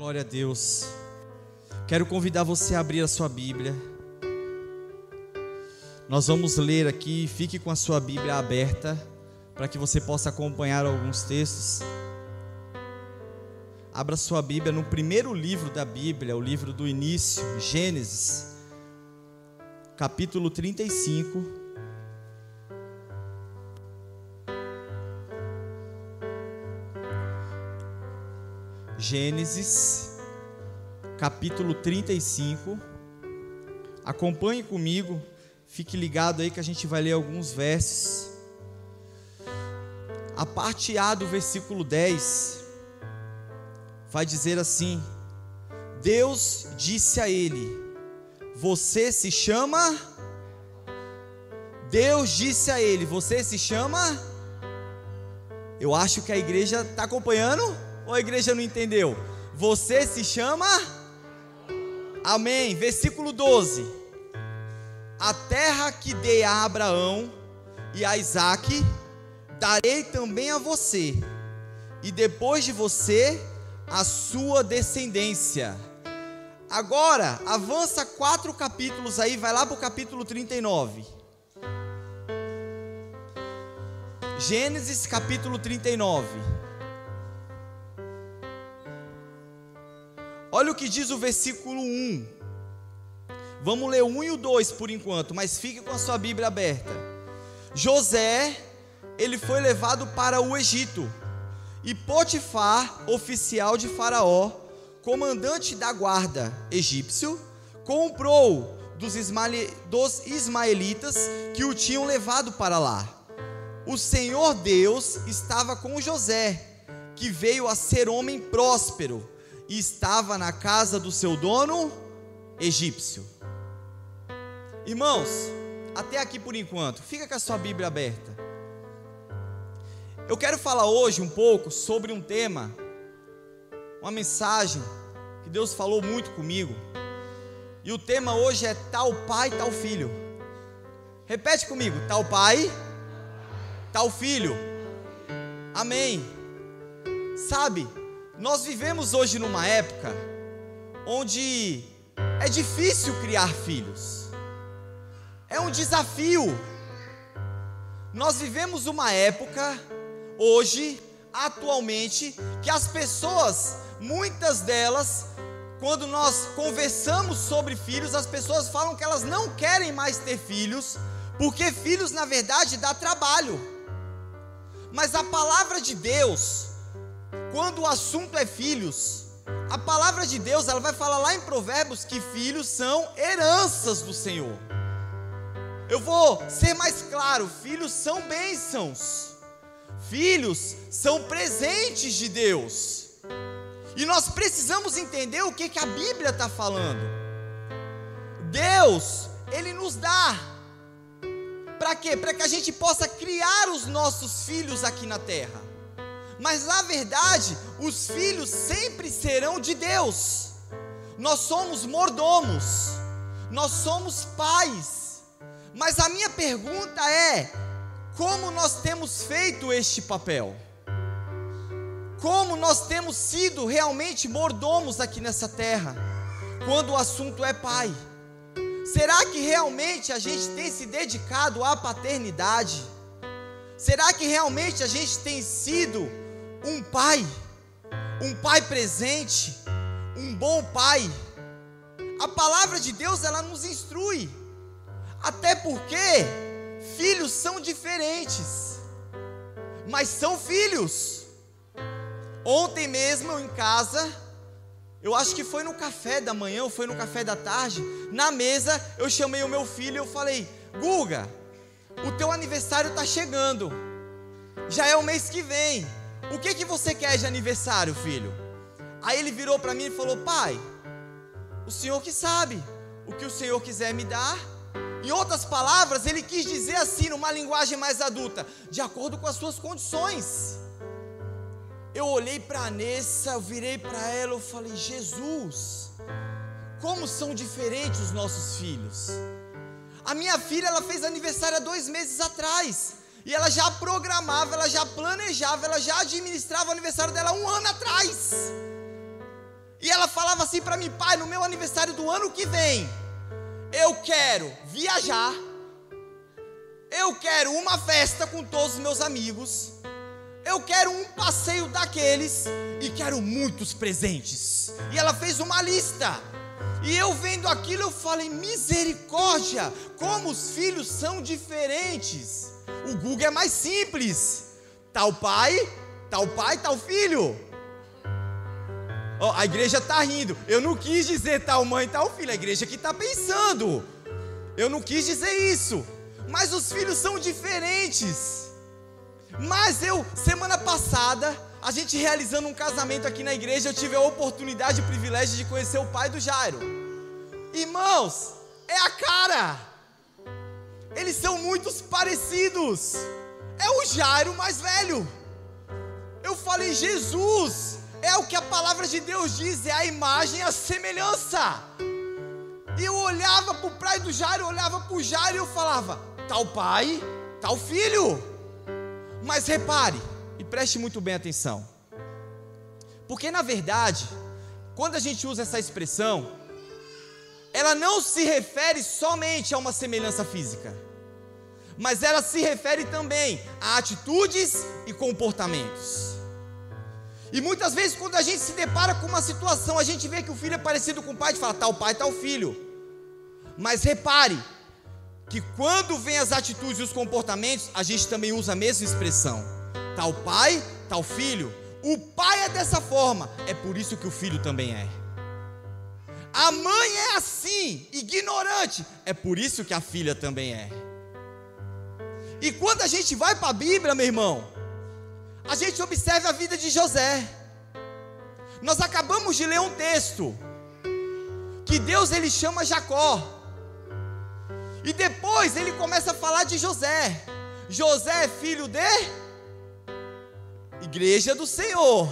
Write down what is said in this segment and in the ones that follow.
Glória a Deus. Quero convidar você a abrir a sua Bíblia. Nós vamos ler aqui, fique com a sua Bíblia aberta, para que você possa acompanhar alguns textos. Abra sua Bíblia no primeiro livro da Bíblia, o livro do início, Gênesis, capítulo 35. Gênesis, capítulo 35. Acompanhe comigo, fique ligado aí que a gente vai ler alguns versos. A parte A do versículo 10 vai dizer assim: Deus disse a ele: Você se chama. Deus disse a ele: Você se chama. Eu acho que a igreja está acompanhando. Ou a igreja não entendeu? Você se chama? Amém. Versículo 12. A terra que dei a Abraão e a Isaac, darei também a você, e depois de você, a sua descendência. Agora, avança quatro capítulos aí, vai lá para o capítulo 39. Gênesis capítulo 39. Olha o que diz o versículo 1. Vamos ler o 1 e o 2 por enquanto, mas fique com a sua Bíblia aberta. José, ele foi levado para o Egito, e Potifar, oficial de Faraó, comandante da guarda egípcio, comprou dos, ismaelitas que o tinham levado para lá. O Senhor Deus estava com José, que veio a ser homem próspero estava na casa do seu dono egípcio. Irmãos, até aqui por enquanto, fica com a sua Bíblia aberta. Eu quero falar hoje um pouco sobre um tema, uma mensagem que Deus falou muito comigo. E o tema hoje é tal pai, tal filho. Repete comigo: tal pai, tal filho. Amém. Sabe, nós vivemos hoje numa época onde é difícil criar filhos, é um desafio. Nós vivemos uma época, hoje, atualmente, que as pessoas, muitas delas, quando nós conversamos sobre filhos, as pessoas falam que elas não querem mais ter filhos, porque filhos, na verdade, dá trabalho. Mas a palavra de Deus, quando o assunto é filhos, a palavra de Deus, ela vai falar lá em Provérbios que filhos são heranças do Senhor. Eu vou ser mais claro, filhos são bênçãos. Filhos são presentes de Deus. E nós precisamos entender o que, que a Bíblia está falando. Deus, Ele nos dá. Para quê? Para que a gente possa criar os nossos filhos aqui na terra mas na verdade, os filhos sempre serão de Deus. Nós somos mordomos, nós somos pais. Mas a minha pergunta é: como nós temos feito este papel? Como nós temos sido realmente mordomos aqui nessa terra, quando o assunto é pai? Será que realmente a gente tem se dedicado à paternidade? Será que realmente a gente tem sido um pai, um pai presente, um bom pai. A palavra de Deus ela nos instrui. Até porque filhos são diferentes, mas são filhos. Ontem mesmo em casa, eu acho que foi no café da manhã ou foi no café da tarde, na mesa eu chamei o meu filho e eu falei: "Guga, o teu aniversário está chegando. Já é o mês que vem. O que que você quer de aniversário, filho? Aí ele virou para mim e falou: Pai, o senhor que sabe o que o senhor quiser me dar. Em outras palavras, ele quis dizer assim, numa linguagem mais adulta, de acordo com as suas condições. Eu olhei para a Nessa, eu virei para ela, eu falei: Jesus, como são diferentes os nossos filhos. A minha filha, ela fez aniversário há dois meses atrás. E ela já programava, ela já planejava, ela já administrava o aniversário dela um ano atrás. E ela falava assim para mim, pai, no meu aniversário do ano que vem, eu quero viajar, eu quero uma festa com todos os meus amigos, eu quero um passeio daqueles e quero muitos presentes. E ela fez uma lista. E eu vendo aquilo, eu falei: misericórdia, como os filhos são diferentes. O Google é mais simples. Tal pai, tal pai, tal filho. Oh, a igreja está rindo. Eu não quis dizer tal mãe, tal filho. A igreja que está pensando. Eu não quis dizer isso. Mas os filhos são diferentes. Mas eu, semana passada, a gente realizando um casamento aqui na igreja, eu tive a oportunidade e o privilégio de conhecer o pai do Jairo. Irmãos, é a cara. Eles são muito parecidos. É o Jairo mais velho. Eu falei, Jesus, é o que a palavra de Deus diz, é a imagem, a semelhança. E eu olhava para o pai do Jairo, olhava para o Jairo e eu falava, tal pai, tal filho. Mas repare, e preste muito bem atenção. Porque na verdade, quando a gente usa essa expressão, ela não se refere somente a uma semelhança física, mas ela se refere também a atitudes e comportamentos. E muitas vezes, quando a gente se depara com uma situação, a gente vê que o filho é parecido com o pai, gente fala, tal pai, tal filho. Mas repare, que quando vem as atitudes e os comportamentos, a gente também usa a mesma expressão. Tal pai, tal filho. O pai é dessa forma, é por isso que o filho também é. A mãe é assim, ignorante, é por isso que a filha também é. E quando a gente vai para a Bíblia, meu irmão, a gente observa a vida de José. Nós acabamos de ler um texto que Deus ele chama Jacó. E depois ele começa a falar de José. José é filho de Igreja do Senhor.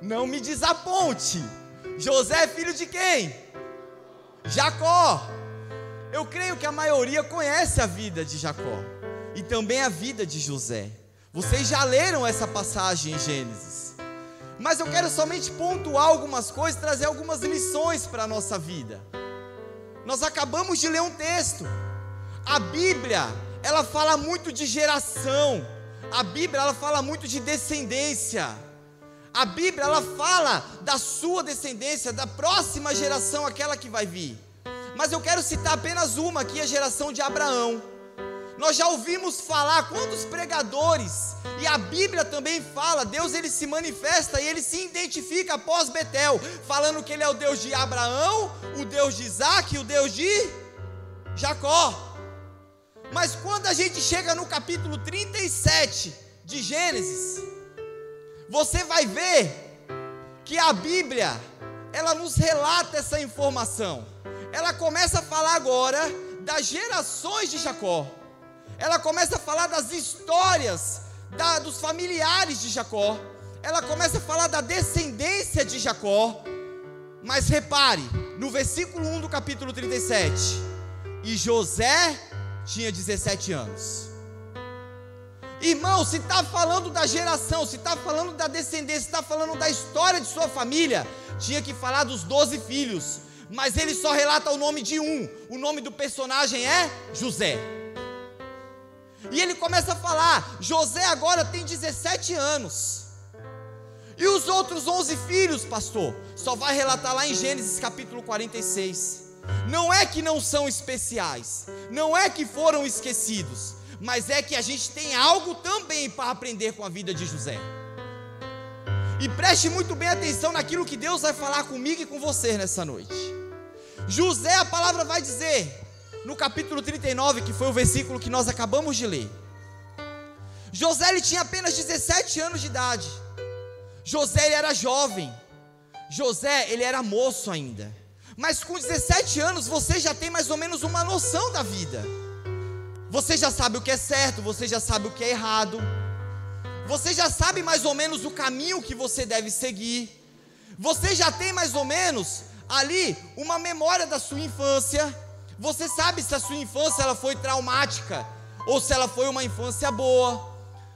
Não me desaponte. José é filho de quem? Jacó. Eu creio que a maioria conhece a vida de Jacó e também a vida de José. Vocês já leram essa passagem em Gênesis. Mas eu quero somente pontuar algumas coisas, trazer algumas lições para a nossa vida. Nós acabamos de ler um texto. A Bíblia, ela fala muito de geração. A Bíblia, ela fala muito de descendência. A Bíblia, ela fala da sua descendência, da próxima geração, aquela que vai vir. Mas eu quero citar apenas uma aqui, a geração de Abraão. Nós já ouvimos falar quantos pregadores, e a Bíblia também fala, Deus ele se manifesta e ele se identifica após Betel, falando que ele é o Deus de Abraão, o Deus de Isaac e o Deus de Jacó. Mas quando a gente chega no capítulo 37 de Gênesis, você vai ver que a Bíblia, ela nos relata essa informação. Ela começa a falar agora das gerações de Jacó ela começa a falar das histórias da, dos familiares de Jacó, ela começa a falar da descendência de Jacó, mas repare, no versículo 1 do capítulo 37, e José tinha 17 anos. Irmão, se está falando da geração, se está falando da descendência, se está falando da história de sua família, tinha que falar dos 12 filhos, mas ele só relata o nome de um, o nome do personagem é José. E ele começa a falar: José agora tem 17 anos. E os outros 11 filhos, pastor, só vai relatar lá em Gênesis capítulo 46. Não é que não são especiais, não é que foram esquecidos, mas é que a gente tem algo também para aprender com a vida de José. E preste muito bem atenção naquilo que Deus vai falar comigo e com você nessa noite. José, a palavra vai dizer: no capítulo 39, que foi o versículo que nós acabamos de ler. José ele tinha apenas 17 anos de idade. José ele era jovem. José ele era moço ainda. Mas com 17 anos você já tem mais ou menos uma noção da vida. Você já sabe o que é certo, você já sabe o que é errado. Você já sabe mais ou menos o caminho que você deve seguir. Você já tem mais ou menos ali uma memória da sua infância. Você sabe se a sua infância ela foi traumática ou se ela foi uma infância boa.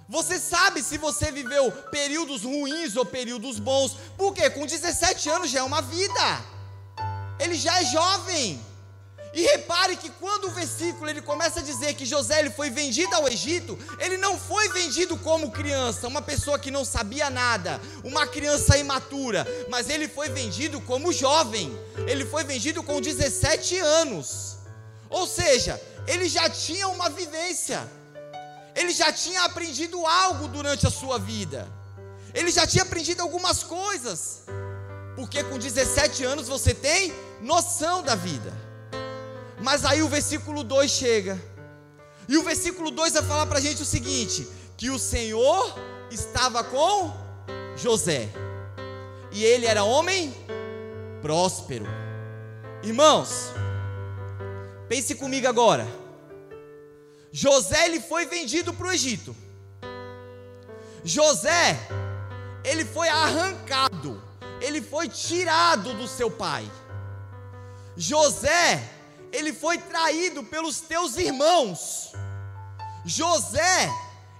Você sabe se você viveu períodos ruins ou períodos bons, porque com 17 anos já é uma vida, ele já é jovem. E repare que quando o versículo ele começa a dizer que José ele foi vendido ao Egito, ele não foi vendido como criança, uma pessoa que não sabia nada, uma criança imatura, mas ele foi vendido como jovem. Ele foi vendido com 17 anos. Ou seja, ele já tinha uma vivência. Ele já tinha aprendido algo durante a sua vida. Ele já tinha aprendido algumas coisas. Porque com 17 anos você tem noção da vida. Mas aí o versículo 2 chega. E o versículo 2 vai falar para a gente o seguinte: que o Senhor estava com José. E ele era homem próspero. Irmãos, pense comigo agora. José ele foi vendido para o Egito. José, ele foi arrancado, ele foi tirado do seu pai. José, ele foi traído pelos teus irmãos. José,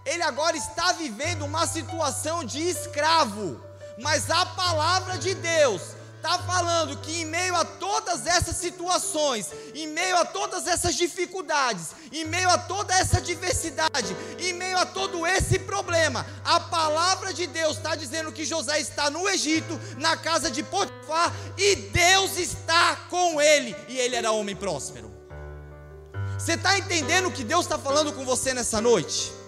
ele agora está vivendo uma situação de escravo, mas a palavra de Deus está falando que em meio a todas essas situações, em meio a todas essas dificuldades, em meio a toda essa diversidade, em meio a todo esse problema, a palavra de Deus está dizendo que José está no Egito, na casa de Potifar, e Deus está com ele, e ele era homem próspero. Você está entendendo o que Deus está falando com você nessa noite?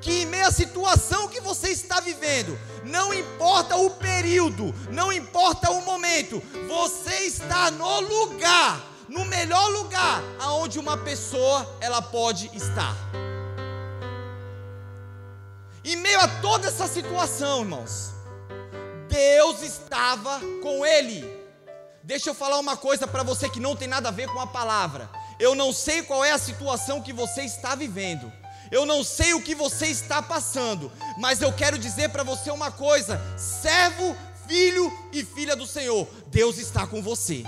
que em meio à situação que você está vivendo, não importa o período, não importa o momento, você está no lugar, no melhor lugar aonde uma pessoa ela pode estar. Em meio a toda essa situação, irmãos, Deus estava com ele. Deixa eu falar uma coisa para você que não tem nada a ver com a palavra. Eu não sei qual é a situação que você está vivendo. Eu não sei o que você está passando, mas eu quero dizer para você uma coisa: servo, filho e filha do Senhor, Deus está com você.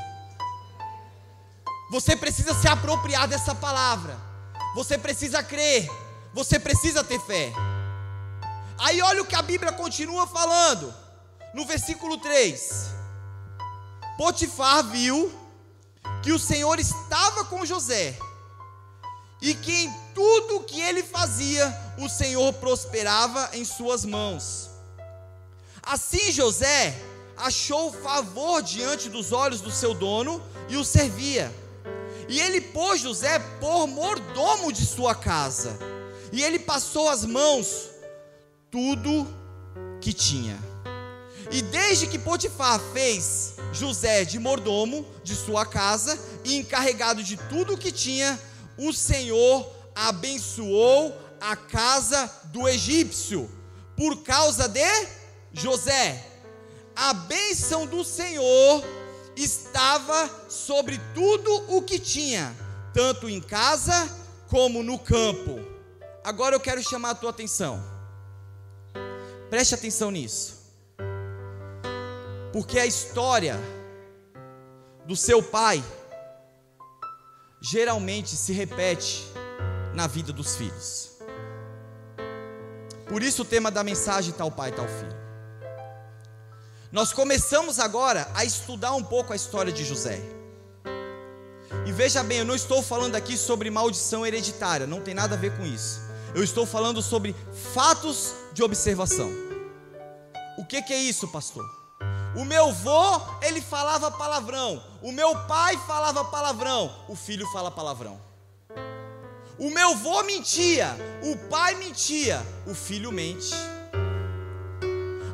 Você precisa se apropriar dessa palavra. Você precisa crer. Você precisa ter fé. Aí olha o que a Bíblia continua falando. No versículo 3. Potifar viu que o Senhor estava com José e que em tudo que ele fazia, o Senhor prosperava em suas mãos. Assim José achou favor diante dos olhos do seu dono e o servia. E ele pôs José por mordomo de sua casa. E ele passou as mãos tudo que tinha. E desde que Potifar fez José de mordomo de sua casa e encarregado de tudo o que tinha, o Senhor abençoou a casa do egípcio por causa de José. A bênção do Senhor estava sobre tudo o que tinha, tanto em casa como no campo. Agora eu quero chamar a tua atenção. Preste atenção nisso. Porque a história do seu pai geralmente se repete na vida dos filhos. Por isso o tema da mensagem tal pai, tal filho. Nós começamos agora a estudar um pouco a história de José. E veja bem, eu não estou falando aqui sobre maldição hereditária, não tem nada a ver com isso. Eu estou falando sobre fatos de observação. O que, que é isso, pastor? O meu avô, ele falava palavrão. O meu pai falava palavrão. O filho fala palavrão. O meu avô mentia. O pai mentia. O filho mente.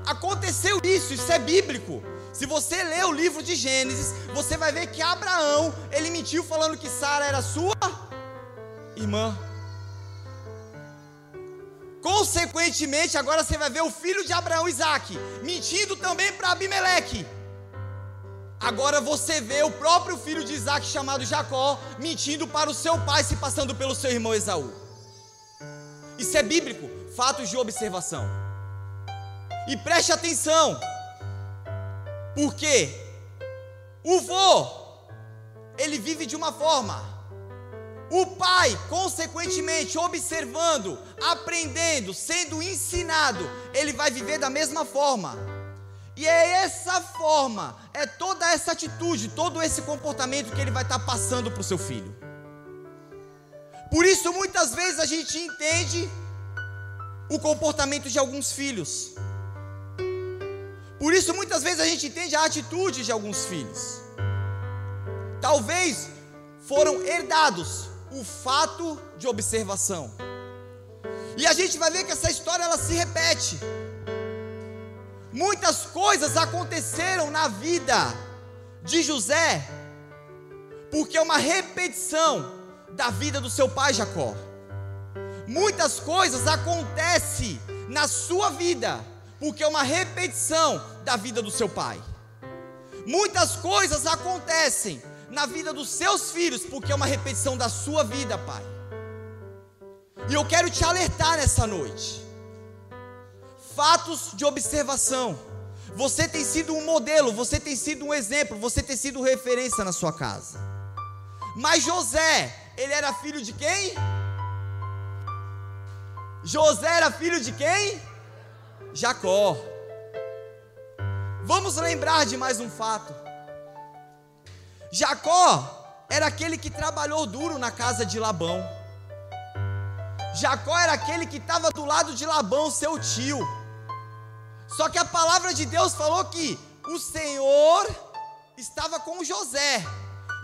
Aconteceu isso, isso é bíblico. Se você ler o livro de Gênesis, você vai ver que Abraão, ele mentiu falando que Sara era sua irmã. Consequentemente, agora você vai ver o filho de Abraão, Isaac, mentindo também para Abimeleque. Agora você vê o próprio filho de Isaac, chamado Jacó, mentindo para o seu pai, se passando pelo seu irmão Esaú. Isso é bíblico, fatos de observação. E preste atenção, porque o vô, ele vive de uma forma, O pai, consequentemente, observando, aprendendo, sendo ensinado, ele vai viver da mesma forma. E é essa forma, é toda essa atitude, todo esse comportamento que ele vai estar passando para o seu filho. Por isso, muitas vezes a gente entende o comportamento de alguns filhos. Por isso, muitas vezes a gente entende a atitude de alguns filhos. Talvez foram herdados o fato de observação. E a gente vai ver que essa história ela se repete. Muitas coisas aconteceram na vida de José, porque é uma repetição da vida do seu pai Jacó. Muitas coisas acontecem na sua vida, porque é uma repetição da vida do seu pai. Muitas coisas acontecem na vida dos seus filhos, porque é uma repetição da sua vida, pai. E eu quero te alertar nessa noite. Fatos de observação. Você tem sido um modelo, você tem sido um exemplo, você tem sido referência na sua casa. Mas José, ele era filho de quem? José era filho de quem? Jacó. Vamos lembrar de mais um fato. Jacó era aquele que trabalhou duro na casa de Labão. Jacó era aquele que estava do lado de Labão, seu tio. Só que a palavra de Deus falou que o Senhor estava com José.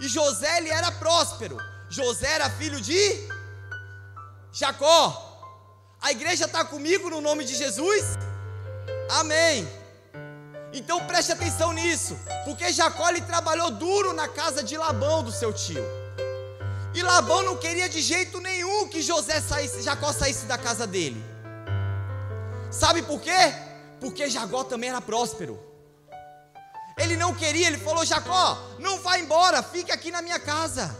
E José ele era próspero. José era filho de Jacó. A igreja está comigo no nome de Jesus? Amém. Então preste atenção nisso, porque Jacó ele trabalhou duro na casa de Labão, do seu tio. E Labão não queria de jeito nenhum que José saísse, Jacó saísse da casa dele. Sabe por quê? Porque Jacó também era próspero. Ele não queria, ele falou: Jacó, não vá embora, fique aqui na minha casa,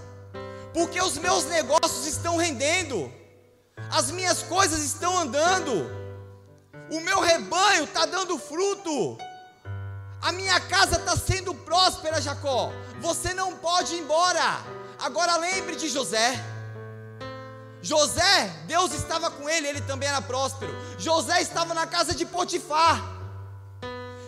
porque os meus negócios estão rendendo, as minhas coisas estão andando, o meu rebanho está dando fruto. A minha casa está sendo próspera, Jacó. Você não pode ir embora. Agora lembre de José. José, Deus estava com ele, ele também era próspero. José estava na casa de Potifar.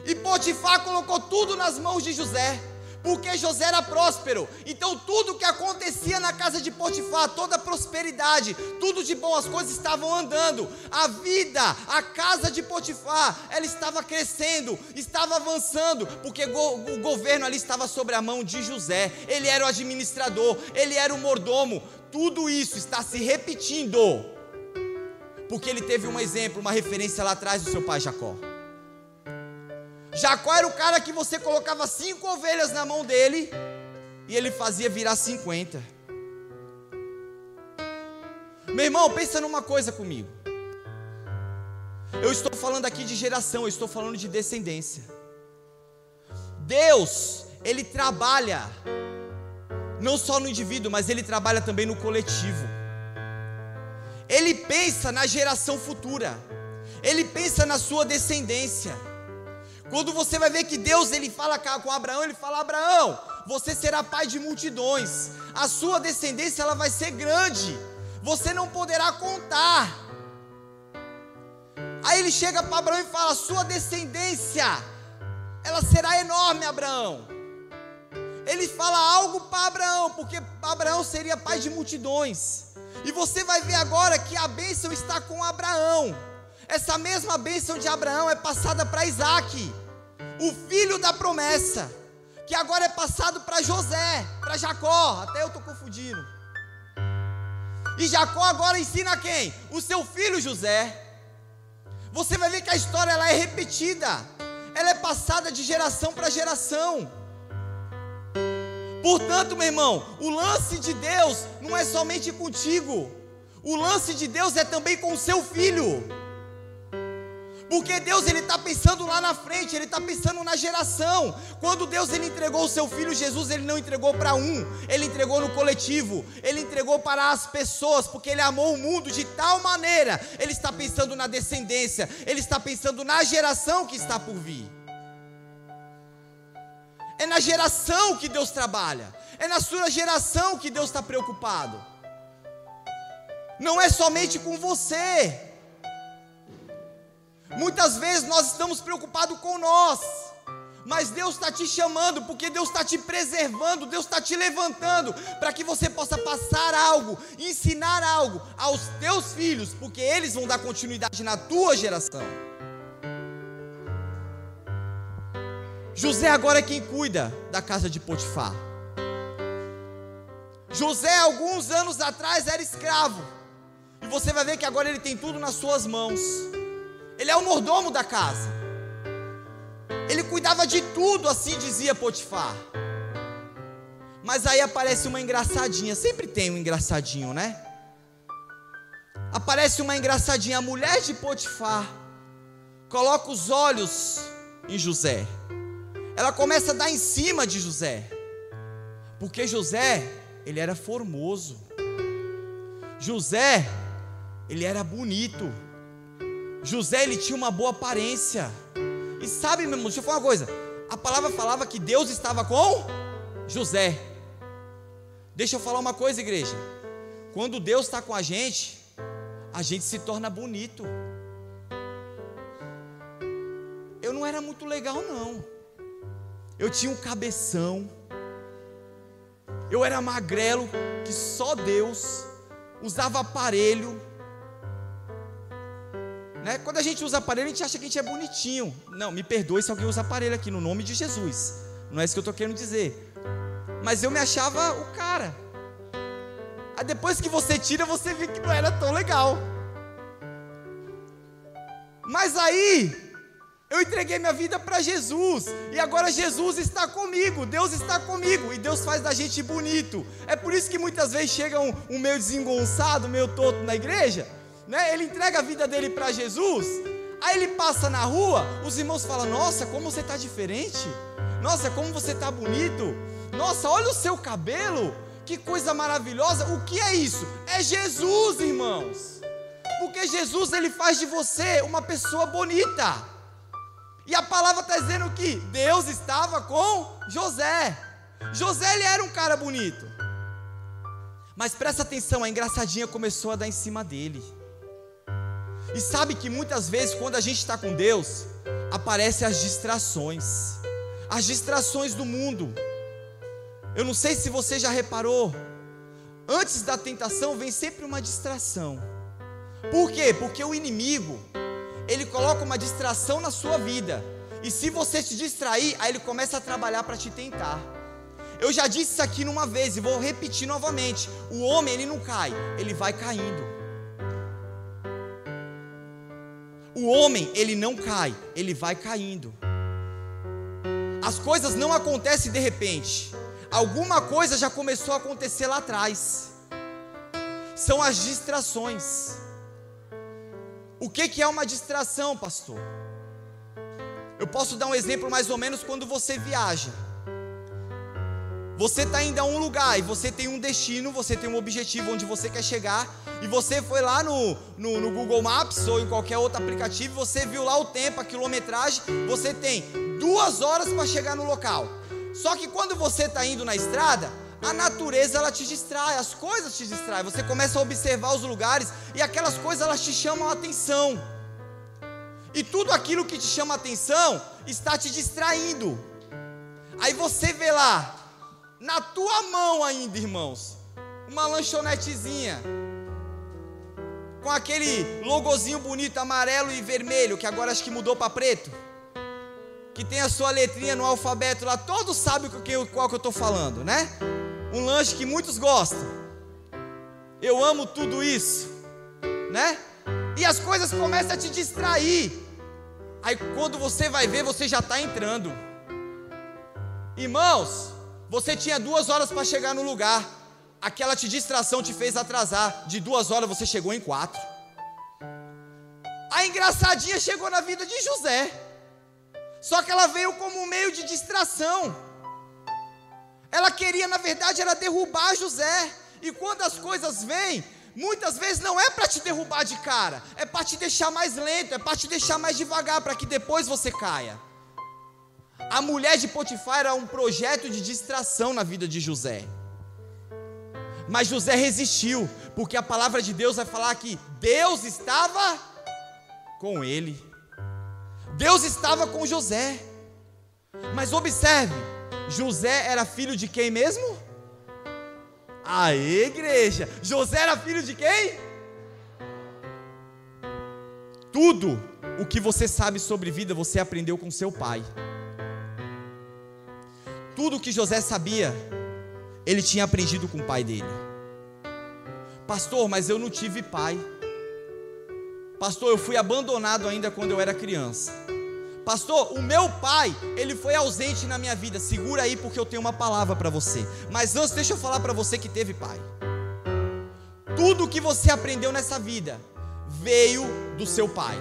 E Potifar colocou tudo nas mãos de José porque José era próspero. Então tudo que acontecia na casa de Potifar, toda a prosperidade, tudo de bom, as coisas estavam andando. A vida, a casa de Potifar, ela estava crescendo, estava avançando, porque o governo ali estava sobre a mão de José. Ele era o administrador, ele era o mordomo. Tudo isso está se repetindo. Porque ele teve um exemplo, uma referência lá atrás do seu pai Jacó. Jacó era o cara que você colocava cinco ovelhas na mão dele e ele fazia virar cinquenta. Meu irmão, pensa numa coisa comigo. Eu estou falando aqui de geração, eu estou falando de descendência. Deus, Ele trabalha, não só no indivíduo, mas Ele trabalha também no coletivo. Ele pensa na geração futura, Ele pensa na sua descendência. Quando você vai ver que Deus ele fala com Abraão, ele fala: Abraão, você será pai de multidões, a sua descendência ela vai ser grande, você não poderá contar. Aí ele chega para Abraão e fala: Sua descendência, ela será enorme, Abraão. Ele fala algo para Abraão, porque Abraão seria pai de multidões. E você vai ver agora que a bênção está com Abraão. Essa mesma bênção de Abraão é passada para Isaac, o filho da promessa, que agora é passado para José, para Jacó. Até eu estou confundindo. E Jacó agora ensina quem? O seu filho José. Você vai ver que a história ela é repetida, ela é passada de geração para geração. Portanto, meu irmão, o lance de Deus não é somente contigo, o lance de Deus é também com o seu filho. Porque Deus ele está pensando lá na frente, ele está pensando na geração. Quando Deus ele entregou o seu filho Jesus, ele não entregou para um, ele entregou no coletivo, ele entregou para as pessoas, porque ele amou o mundo de tal maneira. Ele está pensando na descendência, ele está pensando na geração que está por vir. É na geração que Deus trabalha, é na sua geração que Deus está preocupado. não é somente com você. Muitas vezes nós estamos preocupados com nós, mas Deus está te chamando, porque Deus está te preservando, Deus está te levantando, para que você possa passar algo, ensinar algo aos teus filhos, porque eles vão dar continuidade na tua geração. José agora é quem cuida da casa de Potifar. José, alguns anos atrás, era escravo, e você vai ver que agora ele tem tudo nas suas mãos. Ele é o mordomo da casa. Ele cuidava de tudo, assim dizia Potifar. Mas aí aparece uma engraçadinha, sempre tem um engraçadinho, né? Aparece uma engraçadinha, a mulher de Potifar coloca os olhos em José. Ela começa a dar em cima de José. Porque José, ele era formoso. José, ele era bonito. José ele tinha uma boa aparência. E sabe, meu irmão, deixa eu falar uma coisa. A palavra falava que Deus estava com José. Deixa eu falar uma coisa, igreja. Quando Deus está com a gente, a gente se torna bonito. Eu não era muito legal, não. Eu tinha um cabeção. Eu era magrelo, que só Deus. Usava aparelho né? Quando a gente usa aparelho, a gente acha que a gente é bonitinho. Não, me perdoe se alguém usa aparelho aqui, no nome de Jesus. Não é isso que eu estou querendo dizer. Mas eu me achava o cara. Aí depois que você tira, você vê que não era tão legal. Mas aí, eu entreguei minha vida para Jesus. E agora Jesus está comigo. Deus está comigo. E Deus faz da gente bonito. É por isso que muitas vezes chega um, um meio desengonçado, meio toto na igreja né? Ele entrega a vida dele para Jesus. Aí ele passa na rua, os irmãos falam: Nossa, como você está diferente. Nossa, como você está bonito. Nossa, olha o seu cabelo. Que coisa maravilhosa. O que é isso? É Jesus, irmãos. Porque Jesus ele faz de você uma pessoa bonita. E a palavra está dizendo que Deus estava com José. José ele era um cara bonito. Mas presta atenção, a engraçadinha começou a dar em cima dele. E sabe que muitas vezes, quando a gente está com Deus, aparecem as distrações, as distrações do mundo. Eu não sei se você já reparou, antes da tentação vem sempre uma distração. Por quê? Porque o inimigo, ele coloca uma distração na sua vida. E se você se distrair, aí ele começa a trabalhar para te tentar. Eu já disse isso aqui numa vez e vou repetir novamente. O homem ele não cai, ele vai caindo. O homem, ele não cai, ele vai caindo. As coisas não acontecem de repente. Alguma coisa já começou a acontecer lá atrás. São as distrações. O que, que é uma distração, pastor? Eu posso dar um exemplo mais ou menos quando você viaja. Você está indo a um lugar e você tem um destino, você tem um objetivo onde você quer chegar, e você foi lá no, no, no Google Maps ou em qualquer outro aplicativo, você viu lá o tempo, a quilometragem, você tem duas horas para chegar no local. Só que quando você está indo na estrada, a natureza ela te distrai, as coisas te distraem. Você começa a observar os lugares e aquelas coisas elas te chamam a atenção. E tudo aquilo que te chama a atenção está te distraindo. Aí você vê lá na tua mão ainda, irmãos, uma lanchonetezinha com aquele logozinho bonito amarelo e vermelho, que agora acho que mudou para preto, que tem a sua letrinha no alfabeto lá, todos sabem qual que eu estou falando, né? Um lanche que muitos gostam. Eu amo tudo isso, né? E as coisas começam a te distrair. Aí quando você vai ver, você já está entrando. Irmãos, você tinha duas horas para chegar no lugar. Aquela te distração te fez atrasar. De duas horas você chegou em quatro. A engraçadinha chegou na vida de José. Só que ela veio como um meio de distração. Ela queria, na verdade, era derrubar José. E quando as coisas vêm, muitas vezes não é para te derrubar de cara, é para te deixar mais lento, é para te deixar mais devagar, para que depois você caia. A mulher de Potifar era um projeto de distração na vida de José. Mas José resistiu, porque a palavra de Deus vai falar que Deus estava com ele. Deus estava com José. Mas observe, José era filho de quem mesmo? A igreja. José era filho de quem? Tudo o que você sabe sobre vida, você aprendeu com seu pai. Tudo que José sabia, ele tinha aprendido com o pai dele. Pastor, mas eu não tive pai. Pastor, eu fui abandonado ainda quando eu era criança. Pastor, o meu pai, ele foi ausente na minha vida. Segura aí porque eu tenho uma palavra para você. Mas antes, deixa eu falar para você que teve pai. Tudo que você aprendeu nessa vida veio do seu pai.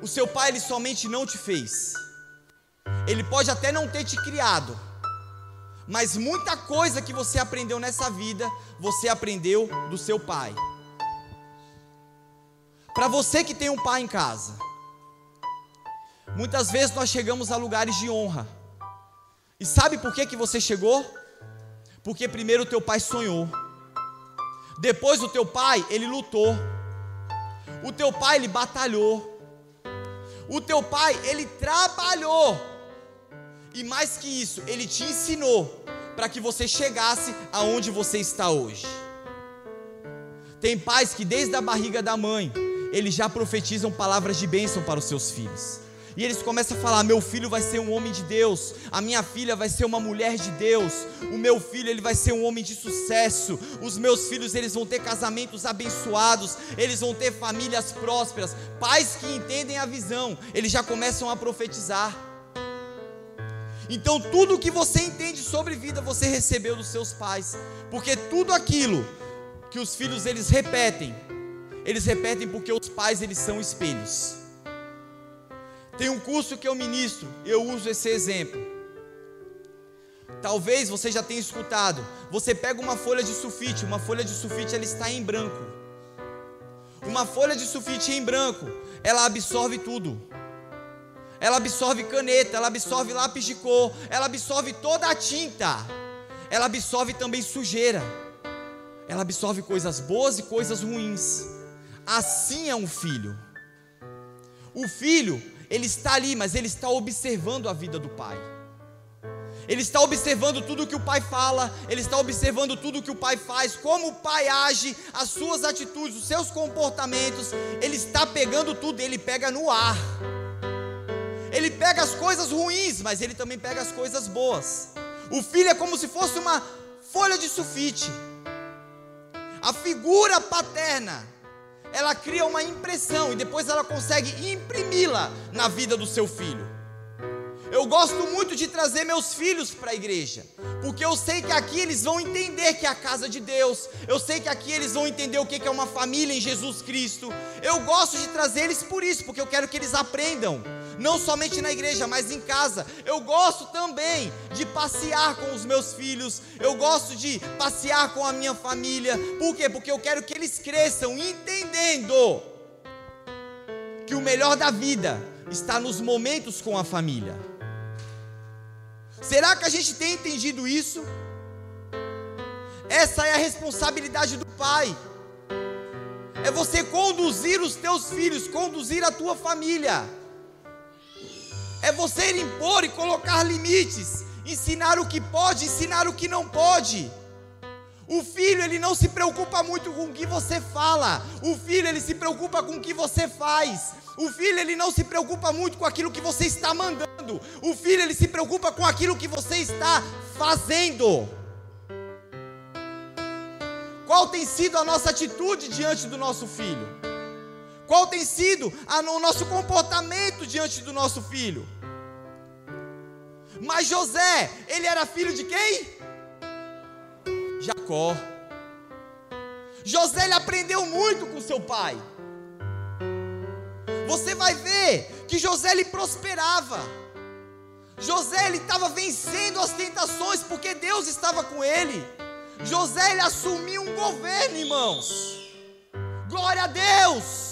O seu pai ele somente não te fez. Ele pode até não ter te criado, mas muita coisa que você aprendeu nessa vida, você aprendeu do seu pai. Para você que tem um pai em casa, muitas vezes nós chegamos a lugares de honra. E sabe por que, que você chegou? Porque primeiro o teu pai sonhou. Depois o teu pai, ele lutou. O teu pai, ele batalhou. O teu pai, ele trabalhou. E mais que isso, ele te ensinou para que você chegasse aonde você está hoje. Tem pais que desde a barriga da mãe, eles já profetizam palavras de bênção para os seus filhos. E eles começam a falar: "Meu filho vai ser um homem de Deus, a minha filha vai ser uma mulher de Deus, o meu filho ele vai ser um homem de sucesso, os meus filhos eles vão ter casamentos abençoados, eles vão ter famílias prósperas". Pais que entendem a visão, eles já começam a profetizar. Então, tudo que você entende sobre vida, você recebeu dos seus pais, porque tudo aquilo que os filhos eles repetem, eles repetem porque os pais eles são espelhos. Tem um curso que eu ministro, eu uso esse exemplo. Talvez você já tenha escutado. Você pega uma folha de sulfite, uma folha de sulfite ela está em branco. Uma folha de sulfite em branco, ela absorve tudo ela absorve caneta, ela absorve lápis de cor, ela absorve toda a tinta, ela absorve também sujeira, ela absorve coisas boas e coisas ruins. Assim é um filho. O filho, ele está ali, mas ele está observando a vida do pai. Ele está observando tudo que o pai fala, ele está observando tudo que o pai faz, como o pai age, as suas atitudes, os seus comportamentos. Ele está pegando tudo, ele pega no ar. Pega as coisas ruins, mas ele também pega as coisas boas. O filho é como se fosse uma folha de sulfite. A figura paterna, ela cria uma impressão e depois ela consegue imprimi-la na vida do seu filho. Eu gosto muito de trazer meus filhos para a igreja, porque eu sei que aqui eles vão entender que é a casa de Deus, eu sei que aqui eles vão entender o que é uma família em Jesus Cristo. Eu gosto de trazer eles por isso, porque eu quero que eles aprendam, não somente na igreja, mas em casa. Eu gosto também de passear com os meus filhos, eu gosto de passear com a minha família, por quê? Porque eu quero que eles cresçam entendendo que o melhor da vida está nos momentos com a família. Será que a gente tem entendido isso? Essa é a responsabilidade do pai. É você conduzir os teus filhos, conduzir a tua família. É você impor e colocar limites, ensinar o que pode, ensinar o que não pode. O filho, ele não se preocupa muito com o que você fala. O filho, ele se preocupa com o que você faz. O filho, ele não se preocupa muito com aquilo que você está mandando. O filho, ele se preocupa com aquilo que você está fazendo. Qual tem sido a nossa atitude diante do nosso filho? Qual tem sido a, o nosso comportamento diante do nosso filho? Mas José, ele era filho de quem? Jacó. José ele aprendeu muito com seu pai. Você vai ver que José ele prosperava. José ele estava vencendo as tentações porque Deus estava com ele. José ele assumiu um governo, irmãos. Glória a Deus.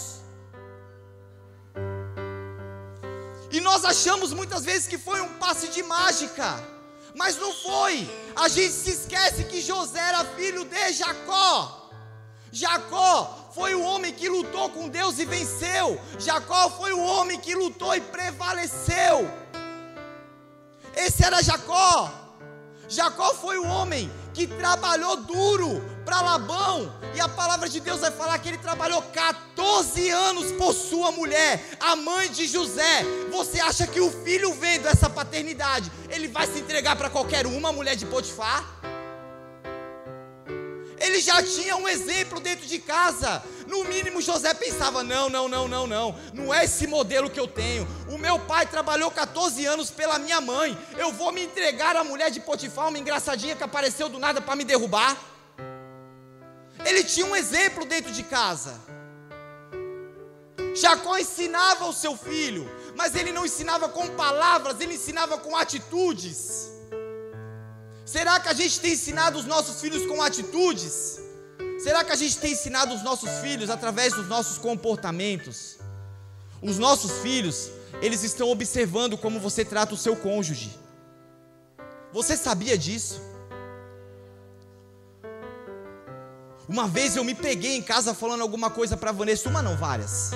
Nós achamos muitas vezes que foi um passe de mágica. Mas não foi. A gente se esquece que José era filho de Jacó. Jacó foi o homem que lutou com Deus e venceu. Jacó foi o homem que lutou e prevaleceu. Esse era Jacó. Jacó foi o homem que trabalhou duro para Labão, e a palavra de Deus vai falar que ele trabalhou 14 anos por sua mulher, a mãe de José. Você acha que o filho vendo essa paternidade, ele vai se entregar para qualquer uma mulher de Potifar? Ele já tinha um exemplo dentro de casa. No mínimo, José pensava: não, não, não, não, não. Não é esse modelo que eu tenho. O meu pai trabalhou 14 anos pela minha mãe. Eu vou me entregar à mulher de Potifar, uma engraçadinha que apareceu do nada para me derrubar. Ele tinha um exemplo dentro de casa. Jacó ensinava o seu filho, mas ele não ensinava com palavras, ele ensinava com atitudes. Será que a gente tem ensinado os nossos filhos com atitudes? Será que a gente tem ensinado os nossos filhos através dos nossos comportamentos? Os nossos filhos, eles estão observando como você trata o seu cônjuge. Você sabia disso? Uma vez eu me peguei em casa falando alguma coisa para Vanessa, uma não, várias.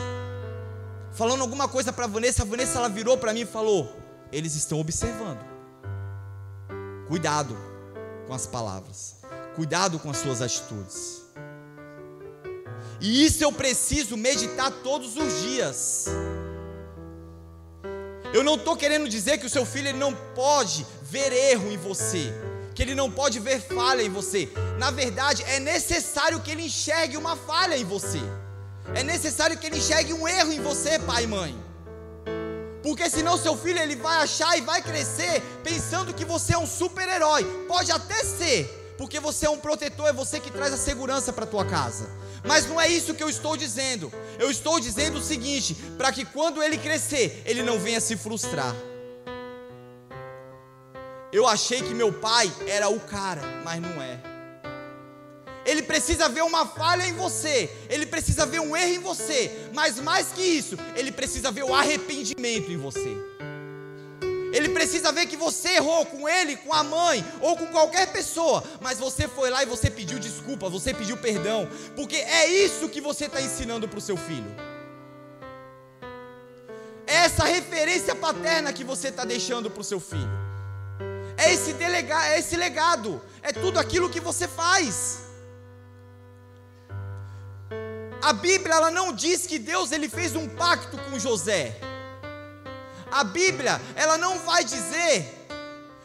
Falando alguma coisa para Vanessa, a Vanessa ela virou para mim e falou: "Eles estão observando". Cuidado com as palavras. Cuidado com as suas atitudes. E isso eu preciso meditar todos os dias. Eu não estou querendo dizer que o seu filho ele não pode ver erro em você, que ele não pode ver falha em você. Na verdade, é necessário que ele enxergue uma falha em você. É necessário que ele enxergue um erro em você, pai e mãe. Porque senão seu filho ele vai achar e vai crescer pensando que você é um super-herói. Pode até ser, porque você é um protetor, é você que traz a segurança para tua casa. Mas não é isso que eu estou dizendo. Eu estou dizendo o seguinte, para que quando ele crescer, ele não venha se frustrar. Eu achei que meu pai era o cara, mas não é. Ele precisa ver uma falha em você, ele precisa ver um erro em você, mas mais que isso, ele precisa ver o arrependimento em você. Ele precisa ver que você errou com ele, com a mãe ou com qualquer pessoa, mas você foi lá e você pediu desculpa, você pediu perdão, porque é isso que você está ensinando para o seu filho. É essa referência paterna que você está deixando para o seu filho. É esse, delega, é esse legado, é tudo aquilo que você faz. A Bíblia ela não diz que Deus ele fez um pacto com José. A Bíblia ela não vai dizer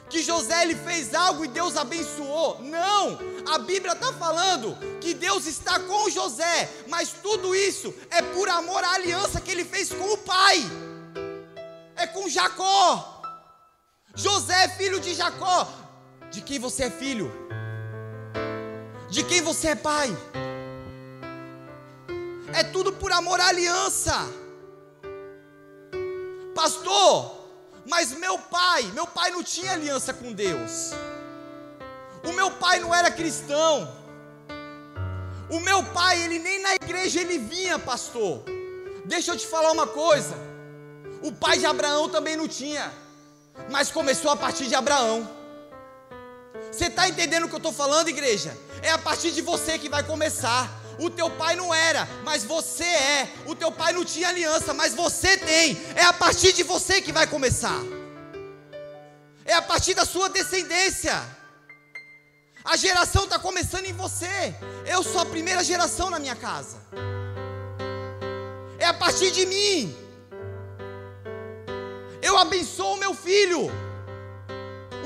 que José ele fez algo e Deus abençoou. Não! A Bíblia está falando que Deus está com José, mas tudo isso é por amor à aliança que ele fez com o pai. É com Jacó. José é filho de Jacó. De quem você é filho? De quem você é pai? é tudo por amor à aliança. Pastor, mas meu pai, meu pai não tinha aliança com Deus. O meu pai não era cristão. O meu pai, ele nem na igreja ele vinha, pastor. Deixa eu te falar uma coisa. O pai de Abraão também não tinha, mas começou a partir de Abraão. Você está entendendo o que eu estou falando, igreja? É a partir de você que vai começar. O teu pai não era, mas você é. O teu pai não tinha aliança, mas você tem. É a partir de você que vai começar. É a partir da sua descendência. A geração está começando em você. Eu sou a primeira geração na minha casa. É a partir de mim. Eu abençoo o meu filho.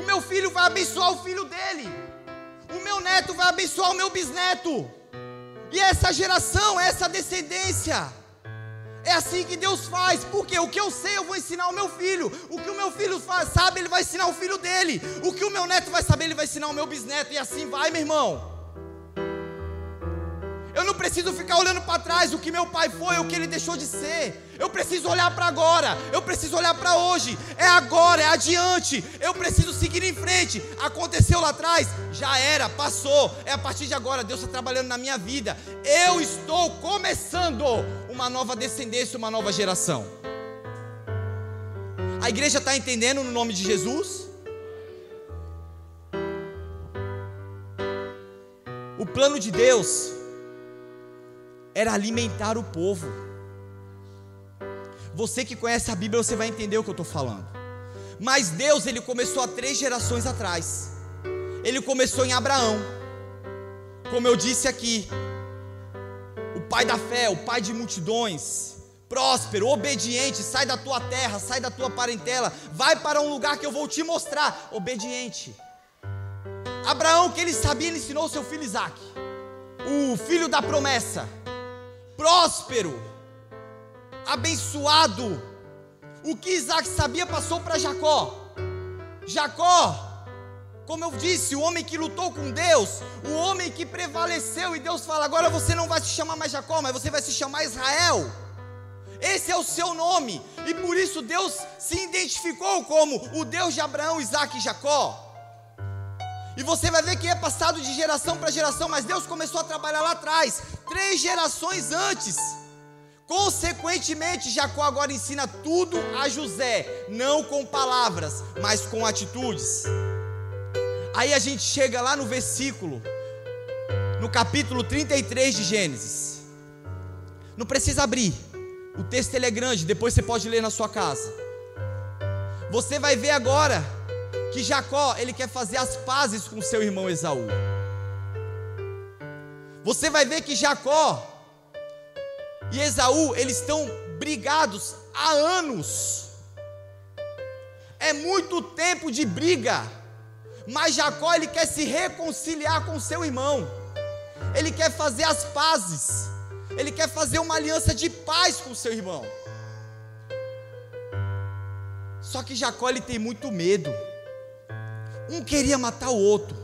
O meu filho vai abençoar o filho dele. O meu neto vai abençoar o meu bisneto. E essa geração, essa descendência, é assim que Deus faz, porque o que eu sei eu vou ensinar ao meu filho, o que o meu filho sabe, ele vai ensinar o filho dele, o que o meu neto vai saber, ele vai ensinar o meu bisneto, e assim vai, meu irmão. Eu não preciso ficar olhando para trás o que meu pai foi, o que ele deixou de ser. Eu preciso olhar para agora. Eu preciso olhar para hoje. É agora, é adiante. Eu preciso seguir em frente. Aconteceu lá atrás, já era, passou. É a partir de agora Deus está trabalhando na minha vida. Eu estou começando uma nova descendência, uma nova geração. A igreja está entendendo no nome de Jesus? O plano de Deus era alimentar o povo. Você que conhece a Bíblia, você vai entender o que eu estou falando. Mas Deus, ele começou há três gerações atrás. Ele começou em Abraão, como eu disse aqui, o pai da fé, o pai de multidões, próspero, obediente, sai da tua terra, sai da tua parentela, vai para um lugar que eu vou te mostrar, obediente. Abraão, que ele sabia, ele ensinou seu filho Isaac, o filho da promessa, próspero, abençoado. O que Isaac sabia passou para Jacó. Jacó, como eu disse, o homem que lutou com Deus, o homem que prevaleceu, e Deus fala: agora você não vai se chamar mais Jacó, mas você vai se chamar Israel. Esse é o seu nome, e por isso Deus se identificou como o Deus de Abraão, Isaac e Jacó. E você vai ver que é passado de geração para geração, mas Deus começou a trabalhar lá atrás, três gerações antes. Consequentemente, Jacó agora ensina tudo a José, não com palavras, mas com atitudes. Aí a gente chega lá no versículo, no capítulo 33 de Gênesis. Não precisa abrir, o texto é grande, depois você pode ler na sua casa. Você vai ver agora que Jacó, ele quer fazer as pazes com seu irmão Esaú. Você vai ver que Jacó e Esaú, eles estão brigados há anos. É muito tempo de briga. Mas Jacó, ele quer se reconciliar com seu irmão. Ele quer fazer as pazes. Ele quer fazer uma aliança de paz com seu irmão. Só que Jacó ele tem muito medo. Um queria matar o outro.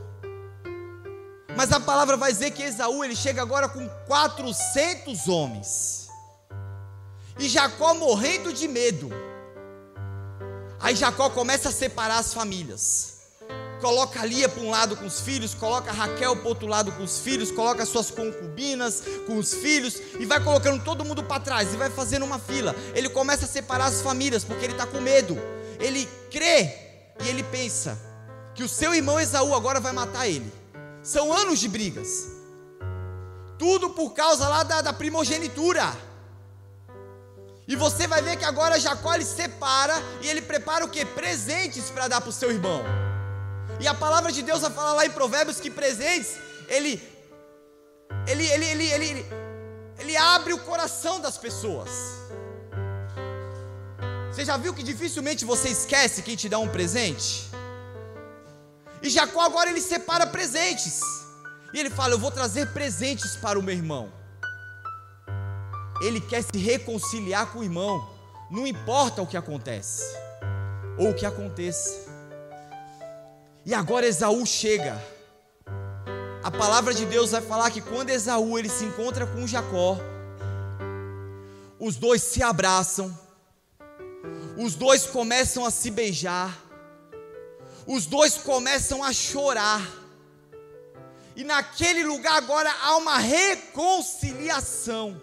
Mas a palavra vai dizer que Esaú ele chega agora com 400 homens. E Jacó morrendo de medo. Aí Jacó começa a separar as famílias. Coloca Lia para um lado com os filhos, coloca Raquel para outro lado com os filhos, coloca suas concubinas com os filhos e vai colocando todo mundo para trás e vai fazendo uma fila. Ele começa a separar as famílias porque ele está com medo. Ele crê e ele pensa: que o seu irmão Esaú agora vai matar ele. São anos de brigas. Tudo por causa lá da, da primogenitura. E você vai ver que agora Jacó ele separa e ele prepara o que? Presentes para dar para o seu irmão. E a palavra de Deus vai falar lá em Provérbios que presentes, ele, ele, ele, ele, ele, ele, ele abre o coração das pessoas. Você já viu que dificilmente você esquece quem te dá um presente? E Jacó agora ele separa presentes. E ele fala: Eu vou trazer presentes para o meu irmão. Ele quer se reconciliar com o irmão. Não importa o que acontece ou o que aconteça. E agora Esaú chega. A palavra de Deus vai falar que quando Esaú ele se encontra com Jacó, os dois se abraçam, os dois começam a se beijar, os dois começam a chorar. E naquele lugar agora há uma reconciliação.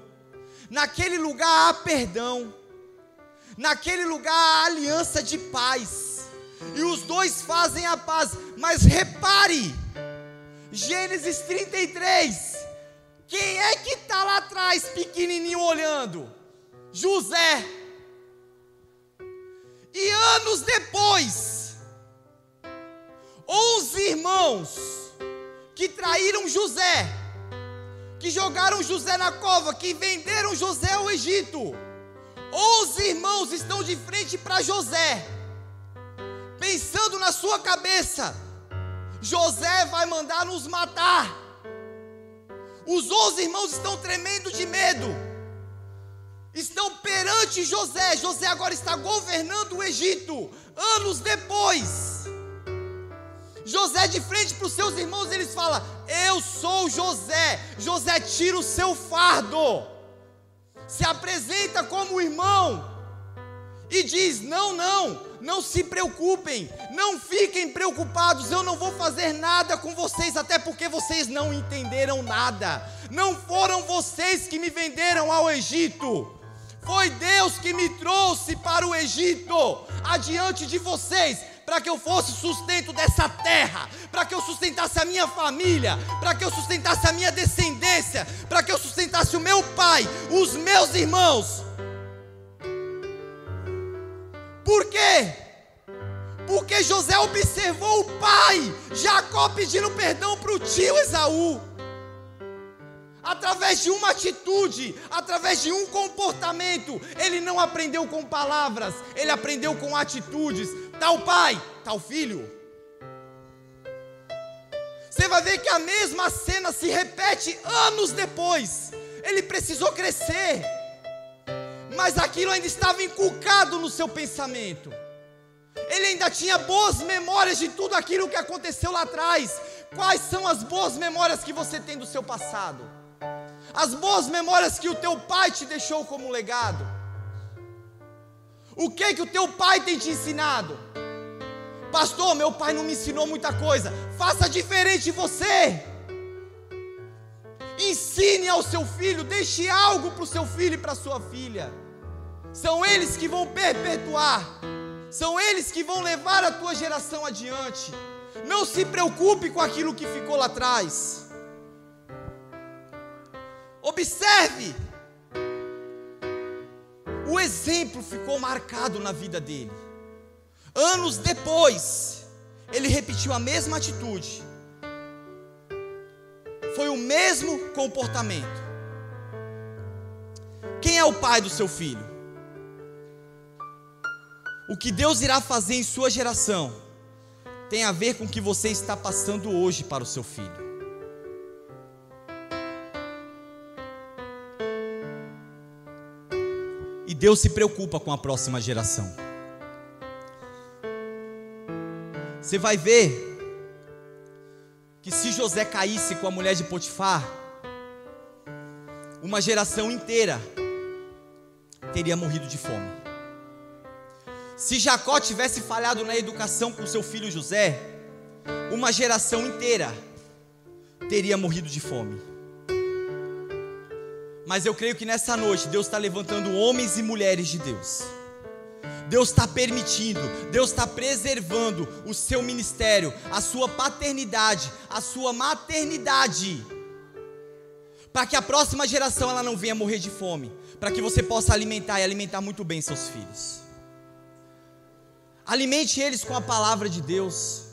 Naquele lugar há perdão. Naquele lugar há aliança de paz. E os dois fazem a paz. Mas repare, Gênesis 33. Quem é que está lá atrás, pequenininho, olhando? José. E anos depois, Onze irmãos que traíram José, que jogaram José na cova, que venderam José ao Egito. Onze irmãos estão de frente para José, pensando na sua cabeça: José vai mandar nos matar. Os onze irmãos estão tremendo de medo, estão perante José. José agora está governando o Egito, anos depois. José de frente para os seus irmãos, eles falam: Eu sou José. José tira o seu fardo, se apresenta como irmão e diz: Não, não, não se preocupem, não fiquem preocupados, eu não vou fazer nada com vocês, até porque vocês não entenderam nada. Não foram vocês que me venderam ao Egito. Foi Deus que me trouxe para o Egito, adiante de vocês Para que eu fosse sustento dessa terra, para que eu sustentasse a minha família, para que eu sustentasse a minha descendência, para que eu sustentasse o meu pai, os meus irmãos. Por quê? Porque José observou o pai, Jacó pedindo perdão para o tio Esaú. Através de uma atitude, através de um comportamento, ele não aprendeu com palavras, ele aprendeu com atitudes. Tal pai, tal filho. Você vai ver que a mesma cena se repete anos depois. Ele precisou crescer, mas aquilo ainda estava inculcado no seu pensamento. Ele ainda tinha boas memórias de tudo aquilo que aconteceu lá atrás. Quais são as boas memórias que você tem do seu passado? As boas memórias que o teu pai te deixou como legado? O que que o teu pai tem te ensinado? Pastor, meu pai não me ensinou muita coisa. Faça diferente você. Ensine ao seu filho, deixe algo para o seu filho e para sua filha. São eles que vão perpetuar são eles que vão levar a tua geração adiante. Não se preocupe com aquilo que ficou lá atrás. Observe. O exemplo ficou marcado na vida dele. Anos depois, ele repetiu a mesma atitude. Foi o mesmo comportamento. Quem é o pai do seu filho? O que Deus irá fazer em sua geração tem a ver com o que você está passando hoje para o seu filho. Deus se preocupa com a próxima geração. Você vai ver que se José caísse com a mulher de Potifar, uma geração inteira teria morrido de fome. Se Jacó tivesse falhado na educação com seu filho José, uma geração inteira teria morrido de fome. Mas eu creio que nessa noite Deus está levantando homens e mulheres de Deus. Deus está permitindo, Deus está preservando o seu ministério, a sua paternidade, a sua maternidade, para que a próxima geração ela não venha morrer de fome, para que você possa alimentar e alimentar muito bem seus filhos. Alimente eles com a palavra de Deus.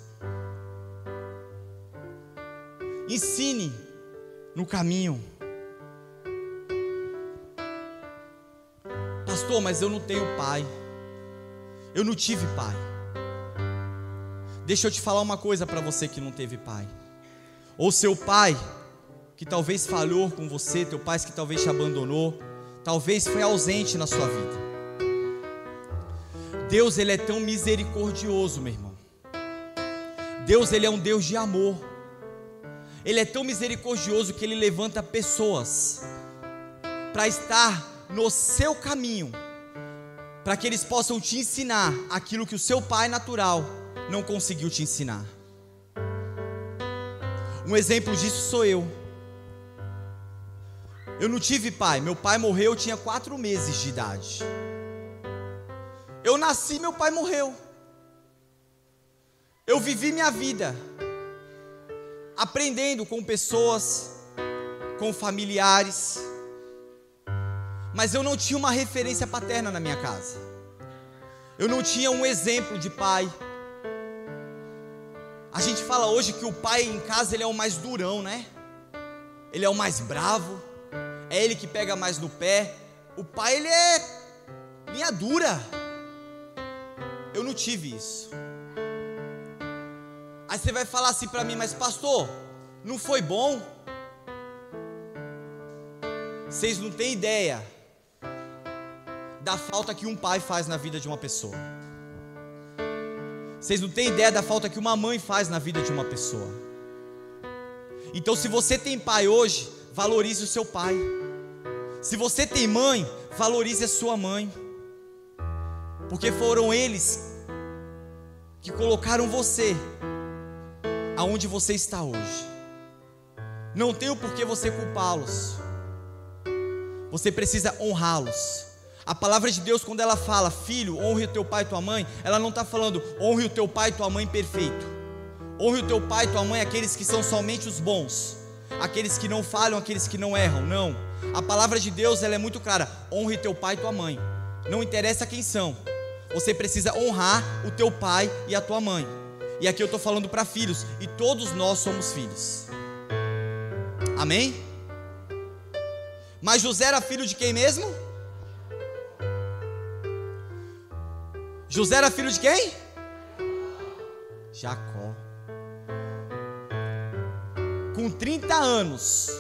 Ensine no caminho. Pastor, mas eu não tenho pai. Eu não tive pai. Deixa eu te falar uma coisa para você que não teve pai. Ou seu pai, que talvez falhou com você, teu pai que talvez te abandonou, talvez foi ausente na sua vida. Deus ele é tão misericordioso, meu irmão. Deus ele é um Deus de amor. Ele é tão misericordioso que ele levanta pessoas para estar no seu caminho, para que eles possam te ensinar aquilo que o seu pai natural não conseguiu te ensinar. Um exemplo disso sou eu. Eu não tive pai, meu pai morreu, eu tinha quatro meses de idade. Eu nasci, meu pai morreu. Eu vivi minha vida aprendendo com pessoas, com familiares, mas eu não tinha uma referência paterna na minha casa. Eu não tinha um exemplo de pai. A gente fala hoje que o pai em casa ele é o mais durão, né? Ele é o mais bravo. É ele que pega mais no pé. O pai ele é linha dura. Eu não tive isso. Aí você vai falar assim para mim, mas pastor, não foi bom? Vocês não têm ideia da falta que um pai faz na vida de uma pessoa. Vocês não têm ideia da falta que uma mãe faz na vida de uma pessoa. Então, se você tem pai hoje, valorize o seu pai. Se você tem mãe, valorize a sua mãe porque foram eles que colocaram você aonde você está hoje. Não tem o porquê você culpá-los. Você precisa honrá-los. A palavra de Deus, quando ela fala, filho, honre o teu pai e tua mãe, ela não está falando, honre o teu pai e tua mãe perfeito. Honre o teu pai e tua mãe, aqueles que são somente os bons, aqueles que não falham, aqueles que não erram. Não. A palavra de Deus, ela é muito clara: honre teu pai e tua mãe. Não interessa quem são, você precisa honrar o teu pai e a tua mãe. E aqui eu estou falando para filhos, e todos nós somos filhos. Amém? Mas José era filho de quem mesmo? José era filho de quem? Jacó. Com 30 anos,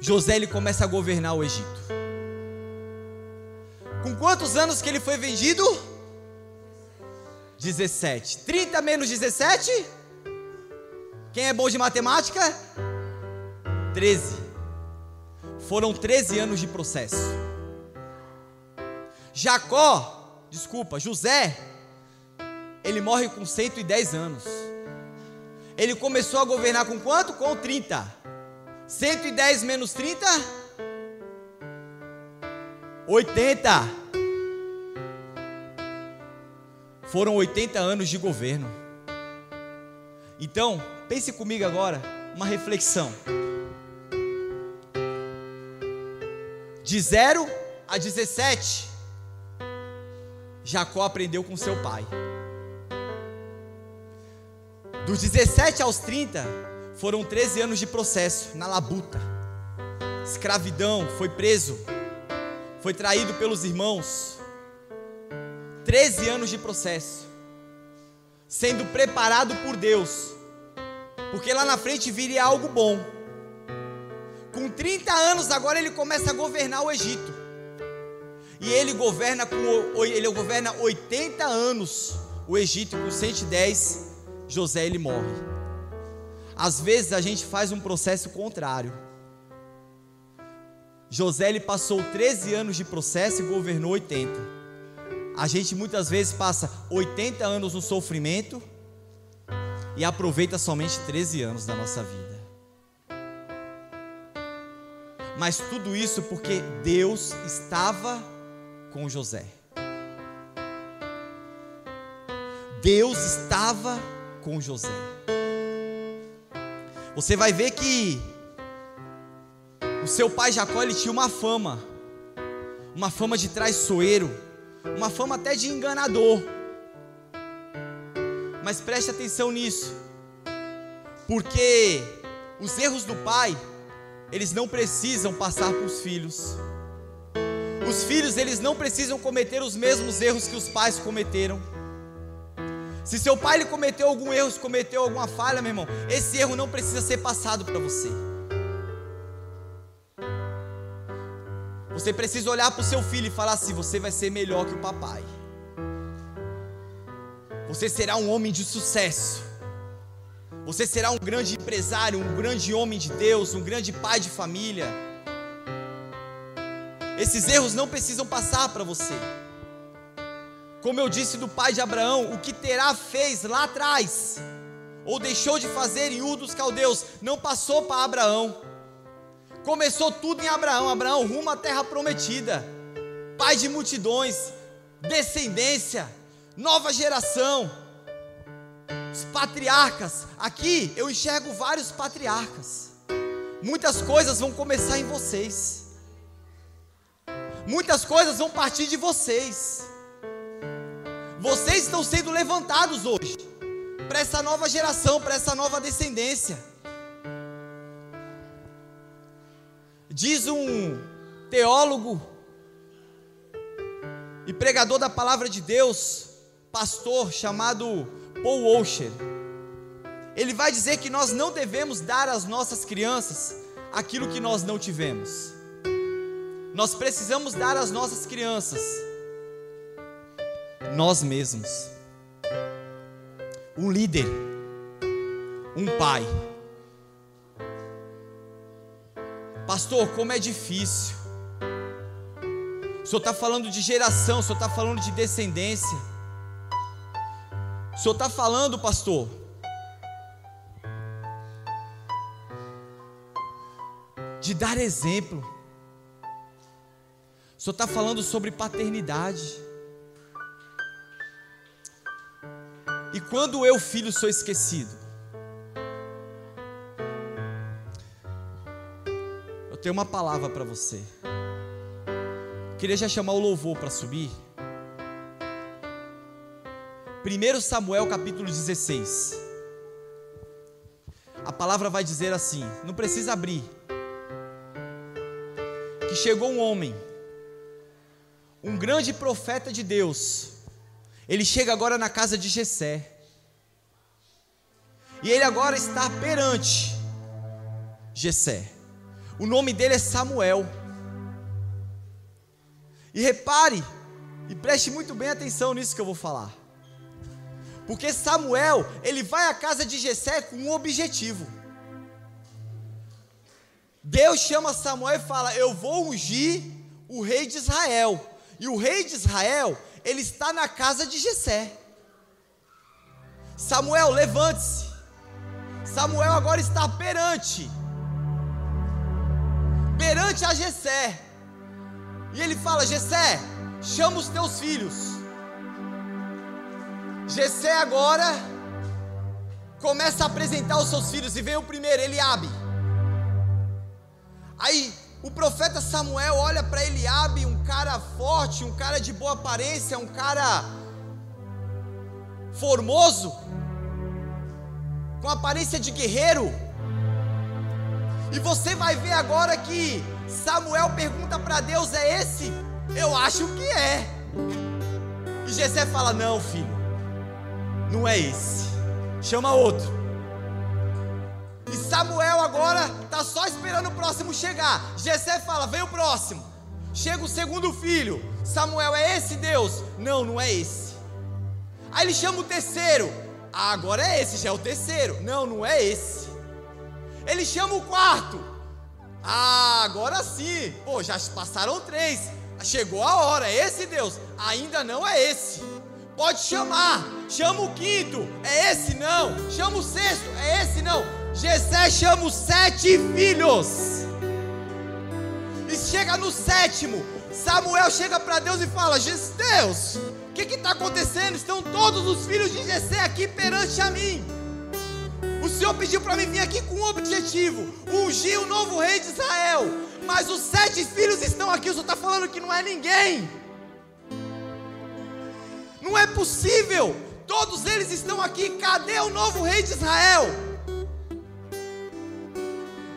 José ele começa a governar o Egito. Com quantos anos que ele foi vendido? 17. 30 menos 17? Quem é bom de matemática? 13. Foram 13 anos de processo. Jacó desculpa, José, ele morre com 110 anos. Ele começou a governar com quanto? Com 30. 110 menos 30? 80. Foram 80 anos de governo. Então, pense comigo agora, uma reflexão. De 0 a 17, Jacó aprendeu com seu pai. Dos 17 aos 30, foram 13 anos de processo na labuta. Escravidão, foi preso, foi traído pelos irmãos. 13 anos de processo. Sendo preparado por Deus. Porque lá na frente viria algo bom. Com 30 anos agora ele começa a governar o Egito. E ele governa com ele governa 80 anos o Egito com 110, José ele morre. Às vezes a gente faz um processo contrário. José ele passou 13 anos de processo e governou 80. A gente muitas vezes passa 80 anos no sofrimento e aproveita somente 13 anos da nossa vida. Mas tudo isso porque Deus estava com José. Deus estava com José. Você vai ver que o seu pai Jacó ele tinha uma fama, uma fama de traiçoeiro, uma fama até de enganador. Mas preste atenção nisso, porque os erros do pai, eles não precisam passar para os filhos. Os filhos, eles não precisam cometer os mesmos erros que os pais cometeram. Se seu pai ele cometeu algum erro, se cometeu alguma falha, meu irmão, esse erro não precisa ser passado para você. Você precisa olhar para o seu filho e falar assim: você vai ser melhor que o papai. Você será um homem de sucesso. Você será um grande empresário, um grande homem de Deus, um grande pai de família. Esses erros não precisam passar para você. Como eu disse do pai de Abraão, o que Terá fez lá atrás, ou deixou de fazer em Ur dos Caldeus, não passou para Abraão. Começou tudo em Abraão. Abraão rumo à terra prometida, pai de multidões, descendência, nova geração, os patriarcas. Aqui eu enxergo vários patriarcas. Muitas coisas vão começar em vocês. Muitas coisas vão partir de vocês. Vocês estão sendo levantados hoje para essa nova geração, para essa nova descendência. Diz um teólogo e pregador da palavra de Deus, pastor chamado Paul Washer. Ele vai dizer que nós não devemos dar às nossas crianças aquilo que nós não tivemos. Nós precisamos dar às nossas crianças nós mesmos. Um líder, um pai. Pastor, como é difícil. O senhor está falando de geração, o senhor está falando de descendência. O senhor está falando, pastor, de dar exemplo. O Senhor está falando sobre paternidade. E quando eu, filho, sou esquecido? Eu tenho uma palavra para você. Queria já chamar o louvor para subir. 1 Samuel capítulo 16. A palavra vai dizer assim: não precisa abrir. Que chegou um homem, um grande profeta de Deus. Ele chega agora na casa de Jessé. E ele agora está perante Jessé. O nome dele é Samuel. E repare, e preste muito bem atenção nisso que eu vou falar. Porque Samuel, ele vai à casa de Jessé com um objetivo. Deus chama Samuel e fala: "Eu vou ungir o rei de Israel". E o rei de Israel, ele está na casa de Jessé. Samuel, levante-se. Samuel agora está perante perante a Jessé. E ele fala: Jessé, chama os teus filhos. Jessé agora começa a apresentar os seus filhos e vem o primeiro, Eliabe. Aí o profeta Samuel olha para Eliabe, um cara forte, um cara de boa aparência, um cara formoso, com aparência de guerreiro. E você vai ver agora que Samuel pergunta para Deus: é esse? Eu acho que é. E Jessé fala: não, filho, não é esse. Chama outro. E Samuel agora está só esperando o próximo chegar. Jessé fala: vem o próximo. Chega o segundo filho. Samuel, é esse Deus? Não, não é esse. Aí ele chama o terceiro. Ah, agora é esse, já é o terceiro. Não, não é esse. Ele chama o quarto. Ah, agora sim. Pô, já passaram três. Chegou a hora. É esse Deus? Ainda não é esse. Pode chamar. Chama o quinto. É esse não. Chama o sexto. É esse não. Jessé chama os sete filhos. E chega no sétimo. Samuel chega para Deus e fala: Deus, o que está acontecendo? Estão todos os filhos de Jessé aqui perante a mim. O Senhor pediu para mim vir aqui com um objetivo: ungir o novo rei de Israel. Mas os sete filhos estão aqui. O Senhor está falando que não é ninguém. Não é possível. Todos eles estão aqui. Cadê o novo rei de Israel?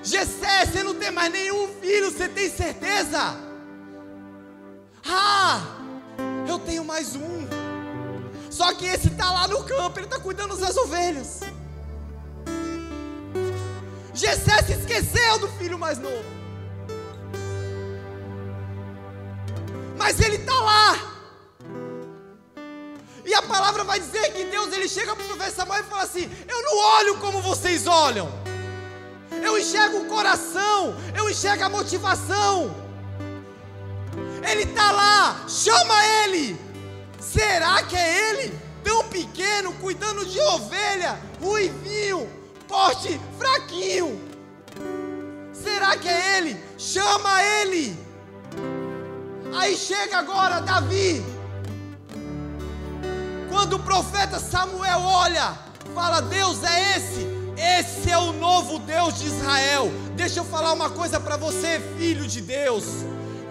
Gessé, você não tem mais nenhum filho, você tem certeza? Ah, eu tenho mais um. Só que esse está lá no campo, ele está cuidando das ovelhas. Gessé se esqueceu do filho mais novo. Mas ele está lá. E a palavra vai dizer que Deus ele chega para o profeta Samuel e fala assim: Eu não olho como vocês olham. Eu enxergo o coração, eu enxergo a motivação. Ele está lá, chama ele. Será que é ele? Tão pequeno, cuidando de ovelha, ruivinho, porte fraquinho. Será que é ele? Chama ele. Aí chega agora Davi. Quando o profeta Samuel olha, fala: Deus é esse, esse é o novo Deus de Israel. Deixa eu falar uma coisa para você, filho de Deus.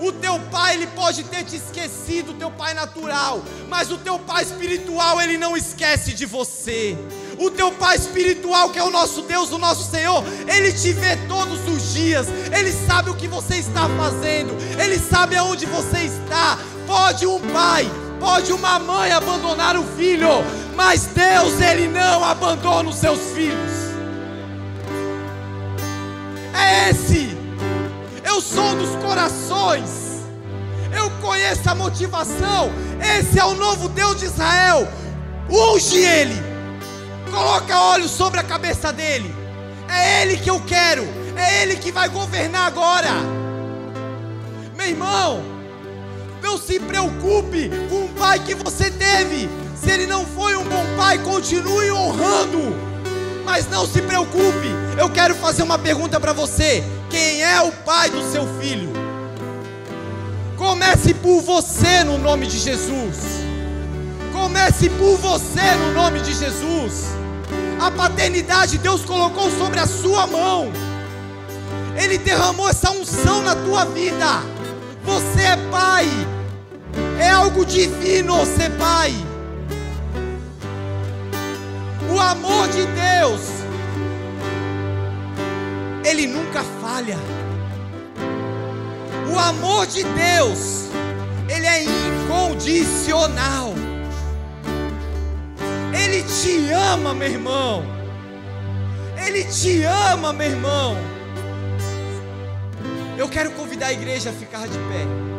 O teu pai, ele pode ter te esquecido, o teu pai natural, mas o teu pai espiritual, ele não esquece de você. O teu pai espiritual, que é o nosso Deus, o nosso Senhor, ele te vê todos os dias, ele sabe o que você está fazendo, ele sabe aonde você está. Pode um pai, Pode uma mãe abandonar o filho, mas Deus ele não abandona os seus filhos. É esse. Eu sou dos corações. Eu conheço a motivação. Esse é o novo Deus de Israel. Unge ele. Coloca óleo sobre a cabeça dele. É ele que eu quero. É ele que vai governar agora. Meu irmão, não se preocupe com o pai que você teve. Se ele não foi um bom pai, continue honrando. Mas não se preocupe. Eu quero fazer uma pergunta para você: quem é o pai do seu filho? Comece por você no nome de Jesus. Comece por você no nome de Jesus. A paternidade Deus colocou sobre a sua mão. Ele derramou essa unção na tua vida. Você é pai. É algo divino ser pai. O amor de Deus, ele nunca falha. O amor de Deus, ele é incondicional. Ele te ama, meu irmão. Ele te ama, meu irmão. Eu quero convidar a igreja a ficar de pé.